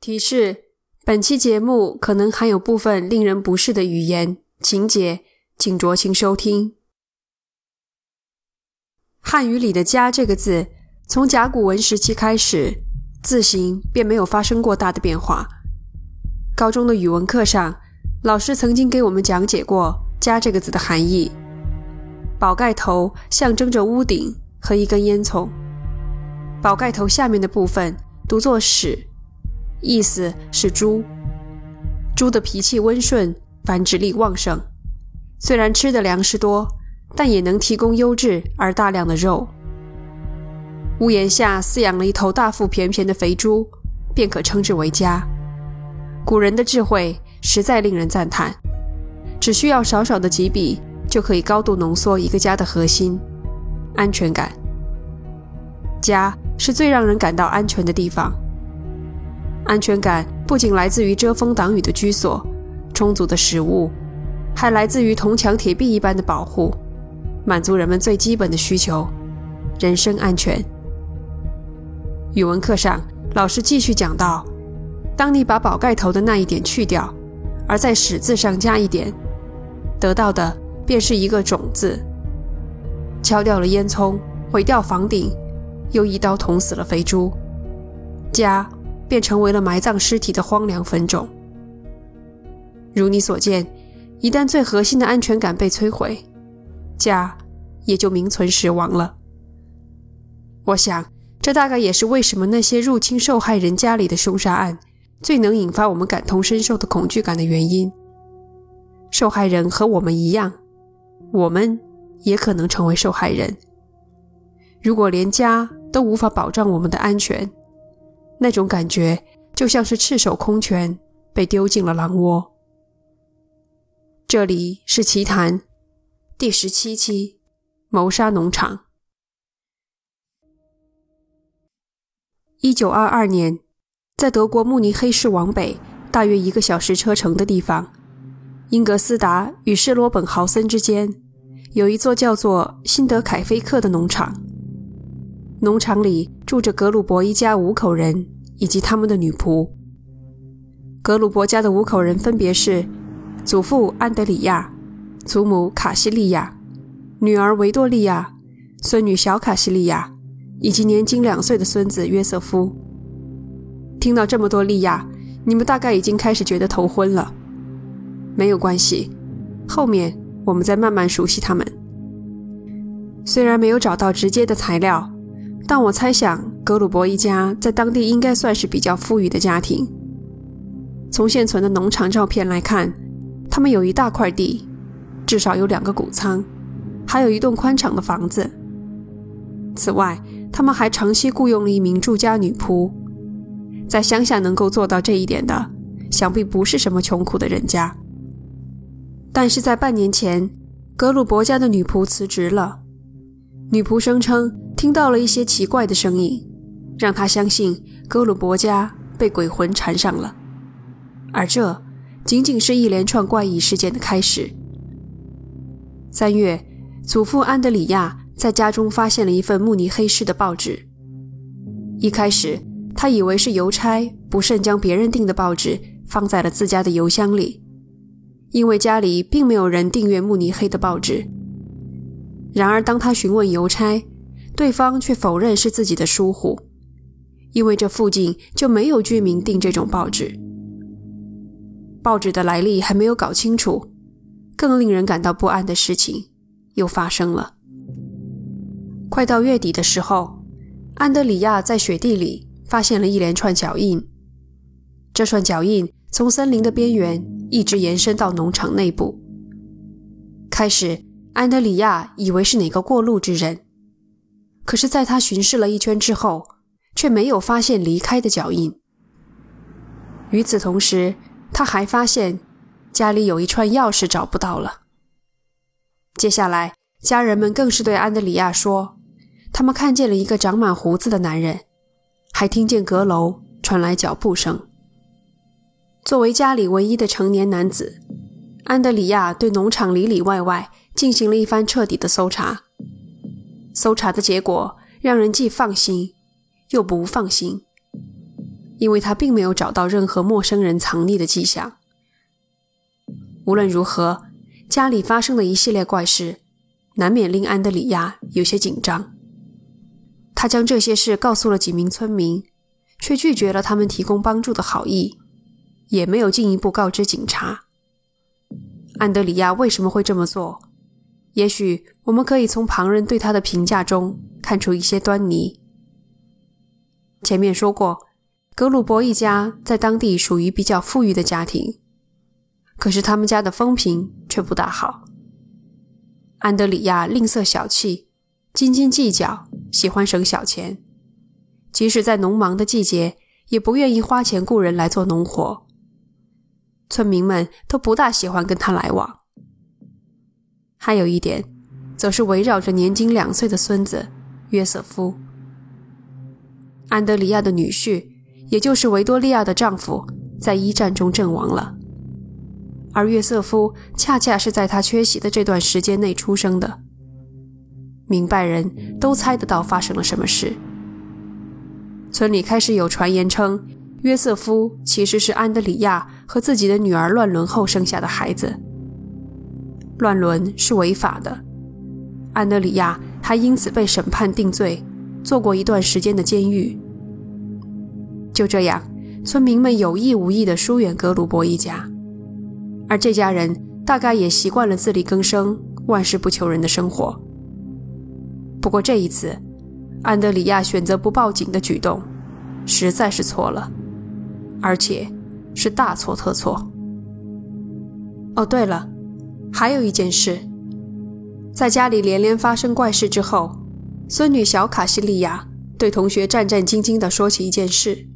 提示：本期节目可能含有部分令人不适的语言、情节，请酌情收听。汉语里的“家”这个字，从甲骨文时期开始，字形便没有发生过大的变化。高中的语文课上，老师曾经给我们讲解过“家”这个字的含义。宝盖头象征着屋顶和一根烟囱，宝盖头下面的部分读作“始”。意思是猪，猪的脾气温顺，繁殖力旺盛。虽然吃的粮食多，但也能提供优质而大量的肉。屋檐下饲养了一头大腹便便的肥猪，便可称之为家。古人的智慧实在令人赞叹，只需要少少的几笔，就可以高度浓缩一个家的核心——安全感。家是最让人感到安全的地方。安全感不仅来自于遮风挡雨的居所、充足的食物，还来自于铜墙铁壁一般的保护，满足人们最基本的需求——人身安全。语文课上，老师继续讲到：当你把宝盖头的那一点去掉，而在“始”字上加一点，得到的便是一个“种”字。敲掉了烟囱，毁掉房顶，又一刀捅死了肥猪，家。便成为了埋葬尸体的荒凉坟冢。如你所见，一旦最核心的安全感被摧毁，家也就名存实亡了。我想，这大概也是为什么那些入侵受害人家里的凶杀案最能引发我们感同身受的恐惧感的原因。受害人和我们一样，我们也可能成为受害人。如果连家都无法保障我们的安全，那种感觉就像是赤手空拳被丢进了狼窝。这里是奇谈第十七期：谋杀农场。一九二二年，在德国慕尼黑市往北大约一个小时车程的地方，英格斯达与施罗本豪森之间有一座叫做辛德凯菲克的农场。农场里住着格鲁伯一家五口人以及他们的女仆。格鲁伯家的五口人分别是祖父安德里亚、祖母卡西利亚、女儿维多利亚、孙女小卡西利亚以及年仅两岁的孙子约瑟夫。听到这么多利亚，你们大概已经开始觉得头昏了。没有关系，后面我们再慢慢熟悉他们。虽然没有找到直接的材料。但我猜想，格鲁伯一家在当地应该算是比较富裕的家庭。从现存的农场照片来看，他们有一大块地，至少有两个谷仓，还有一栋宽敞的房子。此外，他们还长期雇佣了一名住家女仆。在乡下能够做到这一点的，想必不是什么穷苦的人家。但是在半年前，格鲁伯家的女仆辞职了。女仆声称。听到了一些奇怪的声音，让她相信哥鲁伯家被鬼魂缠上了，而这仅仅是一连串怪异事件的开始。三月，祖父安德里亚在家中发现了一份慕尼黑市的报纸。一开始，他以为是邮差不慎将别人订的报纸放在了自家的邮箱里，因为家里并没有人订阅慕尼黑的报纸。然而，当他询问邮差，对方却否认是自己的疏忽，因为这附近就没有居民订这种报纸。报纸的来历还没有搞清楚，更令人感到不安的事情又发生了。快到月底的时候，安德里亚在雪地里发现了一连串脚印，这串脚印从森林的边缘一直延伸到农场内部。开始，安德里亚以为是哪个过路之人。可是，在他巡视了一圈之后，却没有发现离开的脚印。与此同时，他还发现家里有一串钥匙找不到了。接下来，家人们更是对安德里亚说，他们看见了一个长满胡子的男人，还听见阁楼传来脚步声。作为家里唯一的成年男子，安德里亚对农场里里外外进行了一番彻底的搜查。搜查的结果让人既放心又不放心。因为他并没有找到任何陌生人藏匿的迹象。无论如何，家里发生的一系列怪事，难免令安德里亚有些紧张。他将这些事告诉了几名村民，却拒绝了他们提供帮助的好意，也没有进一步告知警察。安德里亚为什么会这么做？也许我们可以从旁人对他的评价中看出一些端倪。前面说过，格鲁伯一家在当地属于比较富裕的家庭，可是他们家的风评却不大好。安德里亚吝啬小气。斤斤计较，喜欢省小钱，即使在农忙的季节，也不愿意花钱雇人来做农活。村民们都不大喜欢跟他来往。还有一点，则是围绕着年仅两岁的孙子约瑟夫。安德里亚的女婿，也就是维多利亚的丈夫，在一战中阵亡了，而约瑟夫恰恰是在他缺席的这段时间内出生的。明白人都猜得到发生了什么事。村里开始有传言称，约瑟夫其实是安德里亚和自己的女儿乱伦后生下的孩子。乱伦是违法的，安德里亚还因此被审判定罪，坐过一段时间的监狱。就这样，村民们有意无意地疏远格鲁伯一家，而这家人大概也习惯了自力更生、万事不求人的生活。不过这一次，安德里亚选择不报警的举动，实在是错了，而且是大错特错。哦，对了，还有一件事，在家里连连发生怪事之后，孙女小卡西利亚对同学战战兢兢地说起一件事：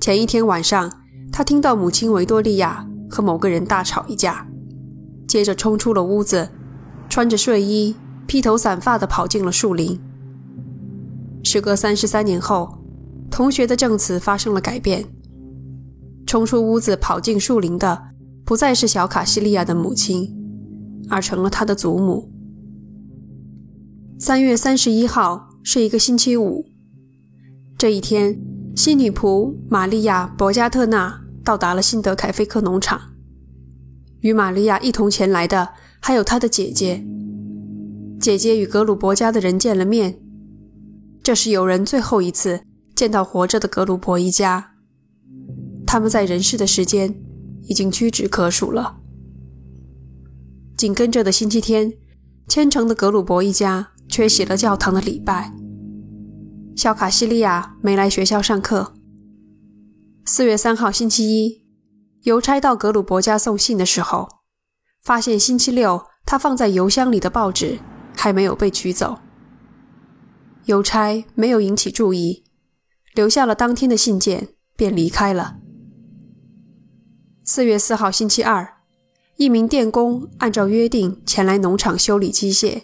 前一天晚上，她听到母亲维多利亚和某个人大吵一架，接着冲出了屋子，穿着睡衣。披头散发地跑进了树林。时隔三十三年后，同学的证词发生了改变。冲出屋子跑进树林的，不再是小卡西利亚的母亲，而成了他的祖母。三月三十一号是一个星期五。这一天，新女仆玛利亚·博加特纳到达了辛德凯菲克农场。与玛利亚一同前来的还有她的姐姐。姐姐与格鲁伯家的人见了面，这是有人最后一次见到活着的格鲁伯一家。他们在人世的时间已经屈指可数了。紧跟着的星期天，虔诚的格鲁伯一家缺席了教堂的礼拜。小卡西利亚没来学校上课。四月三号星期一，邮差到格鲁伯家送信的时候，发现星期六他放在邮箱里的报纸。还没有被取走，邮差没有引起注意，留下了当天的信件，便离开了。四月四号星期二，一名电工按照约定前来农场修理机械，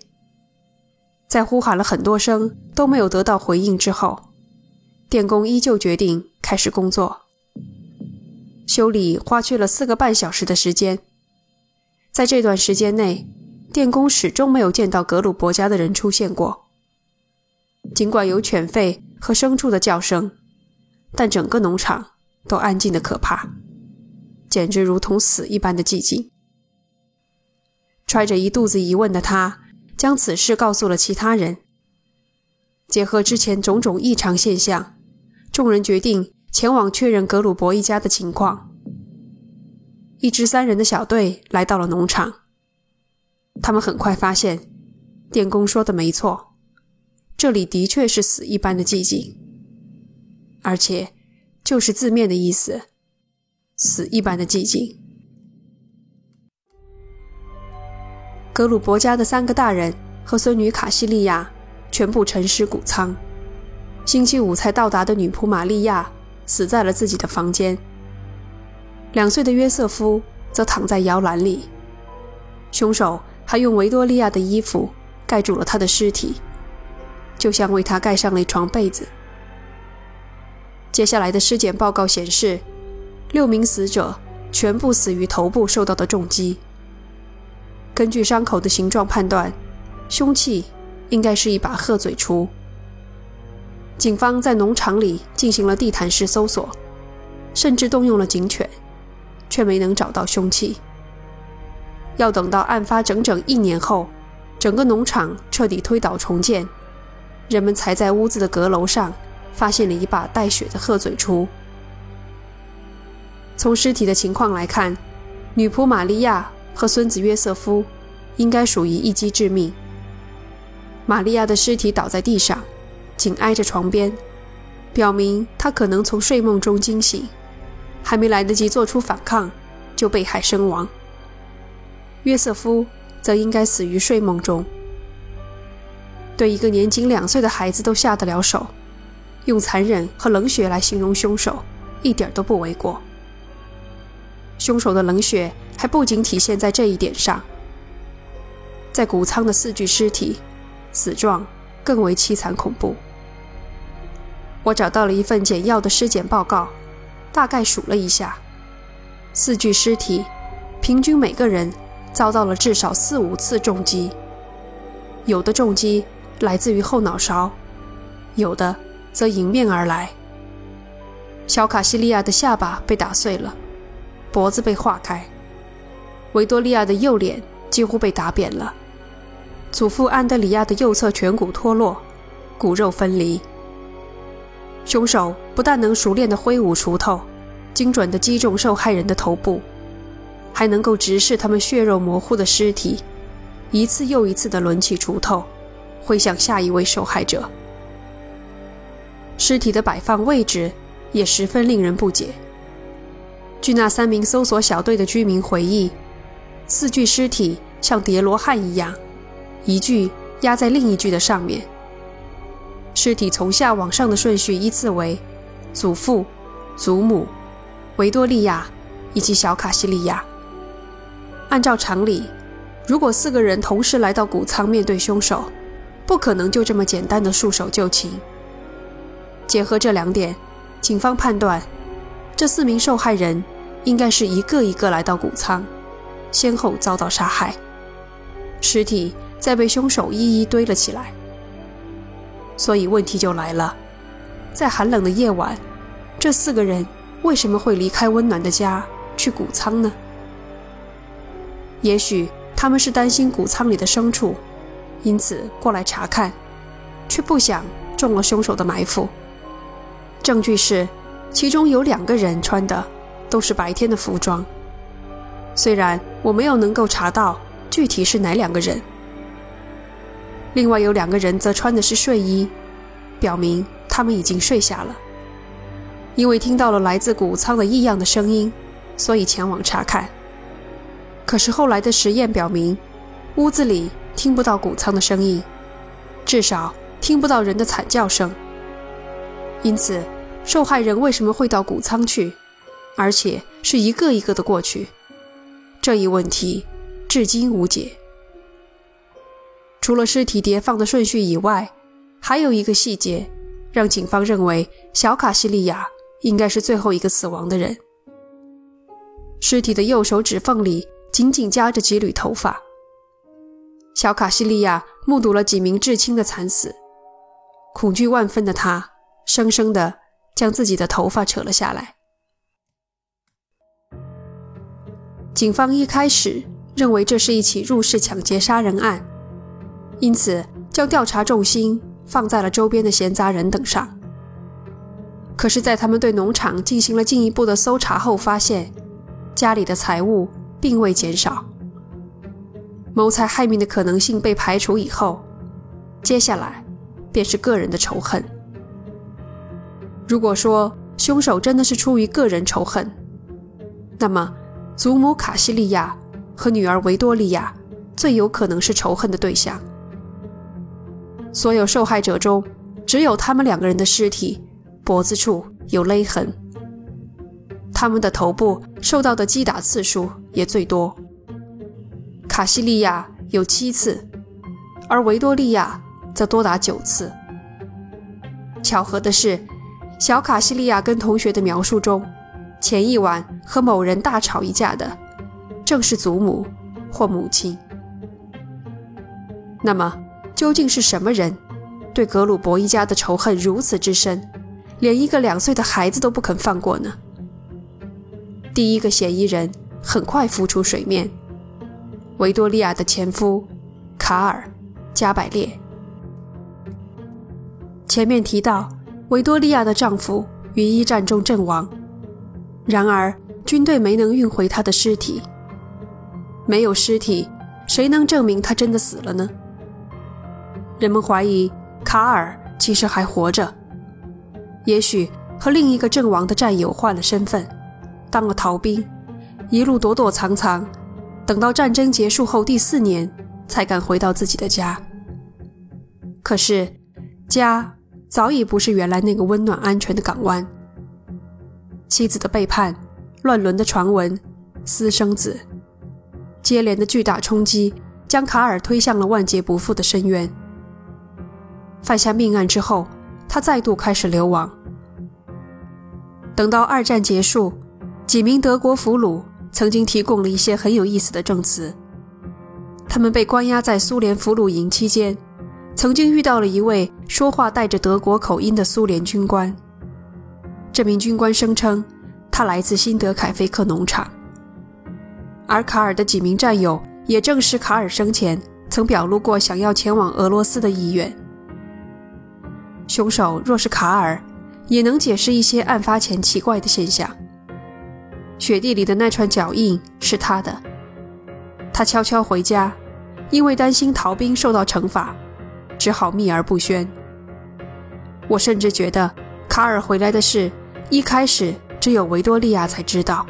在呼喊了很多声都没有得到回应之后，电工依旧决定开始工作。修理花去了四个半小时的时间，在这段时间内。电工始终没有见到格鲁伯家的人出现过。尽管有犬吠和牲畜的叫声，但整个农场都安静的可怕，简直如同死一般的寂静。揣着一肚子疑问的他，将此事告诉了其他人。结合之前种种异常现象，众人决定前往确认格鲁伯一家的情况。一支三人的小队来到了农场。他们很快发现，电工说的没错，这里的确是死一般的寂静，而且就是字面的意思，死一般的寂静。格鲁伯家的三个大人和孙女卡西利亚全部沉尸谷仓，星期五才到达的女仆玛利亚死在了自己的房间，两岁的约瑟夫则躺在摇篮里，凶手。还用维多利亚的衣服盖住了他的尸体，就像为他盖上了一床被子。接下来的尸检报告显示，六名死者全部死于头部受到的重击。根据伤口的形状判断，凶器应该是一把鹤嘴锄。警方在农场里进行了地毯式搜索，甚至动用了警犬，却没能找到凶器。要等到案发整整一年后，整个农场彻底推倒重建，人们才在屋子的阁楼上发现了一把带血的鹤嘴锄。从尸体的情况来看，女仆玛利亚和孙子约瑟夫应该属于一击致命。玛利亚的尸体倒在地上，紧挨着床边，表明她可能从睡梦中惊醒，还没来得及做出反抗，就被害身亡。约瑟夫则应该死于睡梦中。对一个年仅两岁的孩子都下得了手，用残忍和冷血来形容凶手，一点都不为过。凶手的冷血还不仅体现在这一点上，在谷仓的四具尸体死状更为凄惨恐怖。我找到了一份简要的尸检报告，大概数了一下，四具尸体平均每个人。遭到了至少四五次重击，有的重击来自于后脑勺，有的则迎面而来。小卡西利亚的下巴被打碎了，脖子被划开；维多利亚的右脸几乎被打扁了；祖父安德里亚的右侧颧骨脱落，骨肉分离。凶手不但能熟练地挥舞锄头，精准地击中受害人的头部。还能够直视他们血肉模糊的尸体，一次又一次地抡起锄头，挥向下一位受害者。尸体的摆放位置也十分令人不解。据那三名搜索小队的居民回忆，四具尸体像叠罗汉一样，一具压在另一具的上面。尸体从下往上的顺序依次为：祖父、祖母、维多利亚以及小卡西利亚。按照常理，如果四个人同时来到谷仓面对凶手，不可能就这么简单的束手就擒。结合这两点，警方判断，这四名受害人应该是一个一个来到谷仓，先后遭到杀害，尸体再被凶手一一堆了起来。所以问题就来了，在寒冷的夜晚，这四个人为什么会离开温暖的家去谷仓呢？也许他们是担心谷仓里的牲畜，因此过来查看，却不想中了凶手的埋伏。证据是，其中有两个人穿的都是白天的服装，虽然我没有能够查到具体是哪两个人。另外有两个人则穿的是睡衣，表明他们已经睡下了。因为听到了来自谷仓的异样的声音，所以前往查看。可是后来的实验表明，屋子里听不到谷仓的声音，至少听不到人的惨叫声。因此，受害人为什么会到谷仓去，而且是一个一个的过去？这一问题至今无解。除了尸体叠放的顺序以外，还有一个细节让警方认为小卡西利亚应该是最后一个死亡的人。尸体的右手指缝里。紧紧夹着几缕头发。小卡西利亚目睹了几名至亲的惨死，恐惧万分的他，生生的将自己的头发扯了下来。警方一开始认为这是一起入室抢劫杀人案，因此将调查重心放在了周边的闲杂人等上。可是，在他们对农场进行了进一步的搜查后，发现家里的财物。并未减少，谋财害命的可能性被排除以后，接下来便是个人的仇恨。如果说凶手真的是出于个人仇恨，那么祖母卡西利亚和女儿维多利亚最有可能是仇恨的对象。所有受害者中，只有他们两个人的尸体脖子处有勒痕。他们的头部受到的击打次数也最多。卡西利亚有七次，而维多利亚则多达九次。巧合的是，小卡西利亚跟同学的描述中，前一晚和某人大吵一架的，正是祖母或母亲。那么，究竟是什么人对格鲁伯一家的仇恨如此之深，连一个两岁的孩子都不肯放过呢？第一个嫌疑人很快浮出水面：维多利亚的前夫卡尔·加百列。前面提到，维多利亚的丈夫于一战中阵亡，然而军队没能运回他的尸体。没有尸体，谁能证明他真的死了呢？人们怀疑卡尔其实还活着，也许和另一个阵亡的战友换了身份，当了逃兵，一路躲躲藏藏，等到战争结束后第四年才敢回到自己的家。可是，家。早已不是原来那个温暖安全的港湾。妻子的背叛，乱伦的传闻，私生子，接连的巨大冲击，将卡尔推向了万劫不复的深渊。犯下命案之后，他再度开始流亡。等到二战结束，几名德国俘虏曾经提供了一些很有意思的证词。他们被关押在苏联俘虏营期间。曾经遇到了一位说话带着德国口音的苏联军官。这名军官声称，他来自辛德凯菲克农场。而卡尔的几名战友也证实，卡尔生前曾表露过想要前往俄罗斯的意愿。凶手若是卡尔，也能解释一些案发前奇怪的现象。雪地里的那串脚印是他的。他悄悄回家，因为担心逃兵受到惩罚。只好秘而不宣。我甚至觉得卡尔回来的事，一开始只有维多利亚才知道。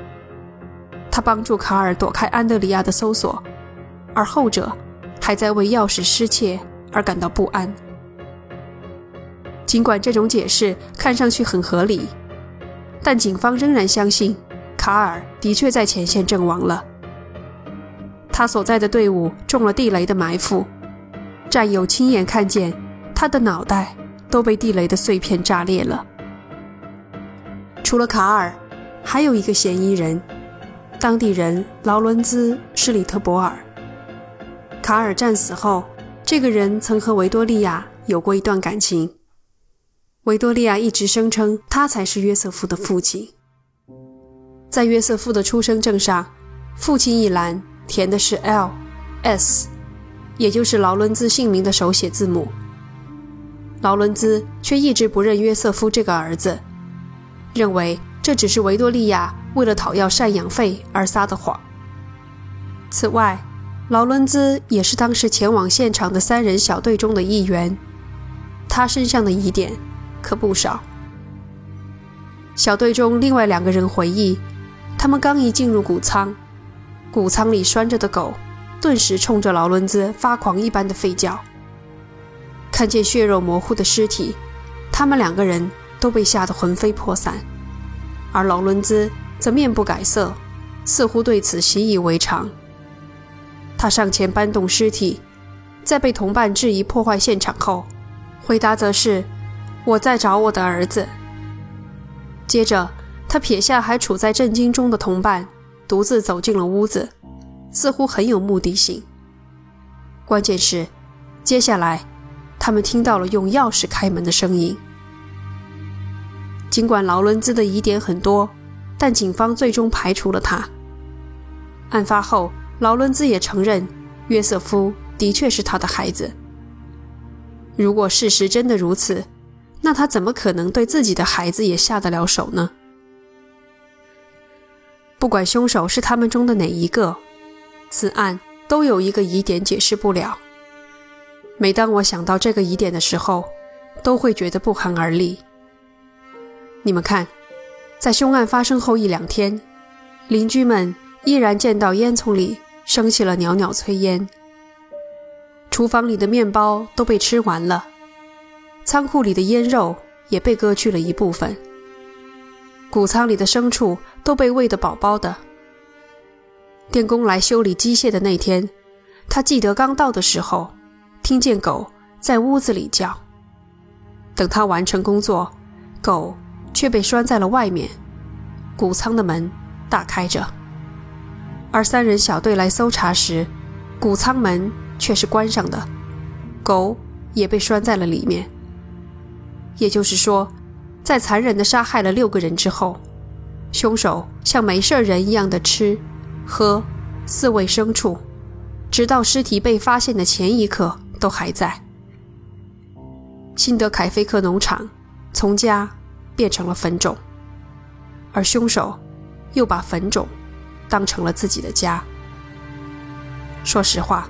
他帮助卡尔躲开安德里亚的搜索，而后者还在为钥匙失窃而感到不安。尽管这种解释看上去很合理，但警方仍然相信卡尔的确在前线阵亡了。他所在的队伍中了地雷的埋伏。战友亲眼看见，他的脑袋都被地雷的碎片炸裂了。除了卡尔，还有一个嫌疑人，当地人劳伦兹·施里特博尔。卡尔战死后，这个人曾和维多利亚有过一段感情。维多利亚一直声称他才是约瑟夫的父亲。在约瑟夫的出生证上，父亲一栏填的是 L.S。也就是劳伦兹姓名的手写字母。劳伦兹却一直不认约瑟夫这个儿子，认为这只是维多利亚为了讨要赡养费而撒的谎。此外，劳伦兹也是当时前往现场的三人小队中的一员，他身上的疑点可不少。小队中另外两个人回忆，他们刚一进入谷仓，谷仓里拴着的狗。顿时冲着劳伦兹发狂一般的吠叫。看见血肉模糊的尸体，他们两个人都被吓得魂飞魄散，而劳伦兹则面不改色，似乎对此习以为常。他上前搬动尸体，在被同伴质疑破坏现场后，回答则是：“我在找我的儿子。”接着，他撇下还处在震惊中的同伴，独自走进了屋子。似乎很有目的性。关键是，接下来，他们听到了用钥匙开门的声音。尽管劳伦兹的疑点很多，但警方最终排除了他。案发后，劳伦兹也承认，约瑟夫的确是他的孩子。如果事实真的如此，那他怎么可能对自己的孩子也下得了手呢？不管凶手是他们中的哪一个。此案都有一个疑点解释不了。每当我想到这个疑点的时候，都会觉得不寒而栗。你们看，在凶案发生后一两天，邻居们依然见到烟囱里升起了袅袅炊烟，厨房里的面包都被吃完了，仓库里的腌肉也被割去了一部分，谷仓里的牲畜都被喂得饱饱的。电工来修理机械的那天，他记得刚到的时候，听见狗在屋子里叫。等他完成工作，狗却被拴在了外面，谷仓的门大开着。而三人小队来搜查时，谷仓门却是关上的，狗也被拴在了里面。也就是说，在残忍地杀害了六个人之后，凶手像没事人一样的吃、喝、饲喂牲畜，直到尸体被发现的前一刻都还在。辛德凯菲克农场从家变成了坟冢，而凶手又把坟冢当成了自己的家。说实话，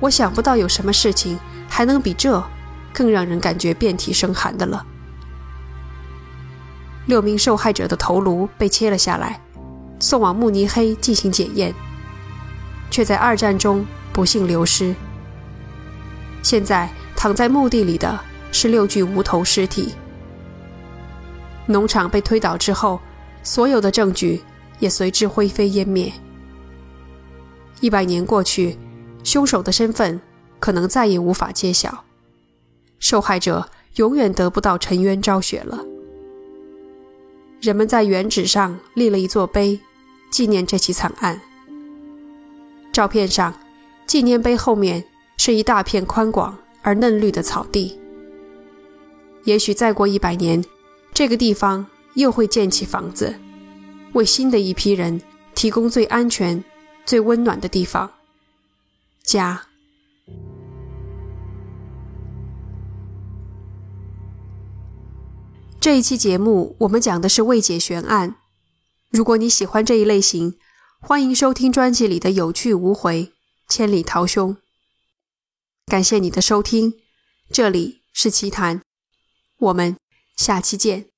我想不到有什么事情还能比这更让人感觉遍体生寒的了。六名受害者的头颅被切了下来，送往慕尼黑进行检验，却在二战中不幸流失。现在躺在墓地里的是六具无头尸体。农场被推倒之后，所有的证据也随之灰飞烟灭。一百年过去，凶手的身份可能再也无法揭晓，受害者永远得不到沉冤昭雪了。人们在原址上立了一座碑，纪念这起惨案。照片上，纪念碑后面是一大片宽广而嫩绿的草地。也许再过一百年，这个地方又会建起房子，为新的一批人提供最安全、最温暖的地方——家。这一期节目我们讲的是未解悬案。如果你喜欢这一类型，欢迎收听专辑里的《有去无回》《千里逃凶》。感谢你的收听，这里是奇谈，我们下期见。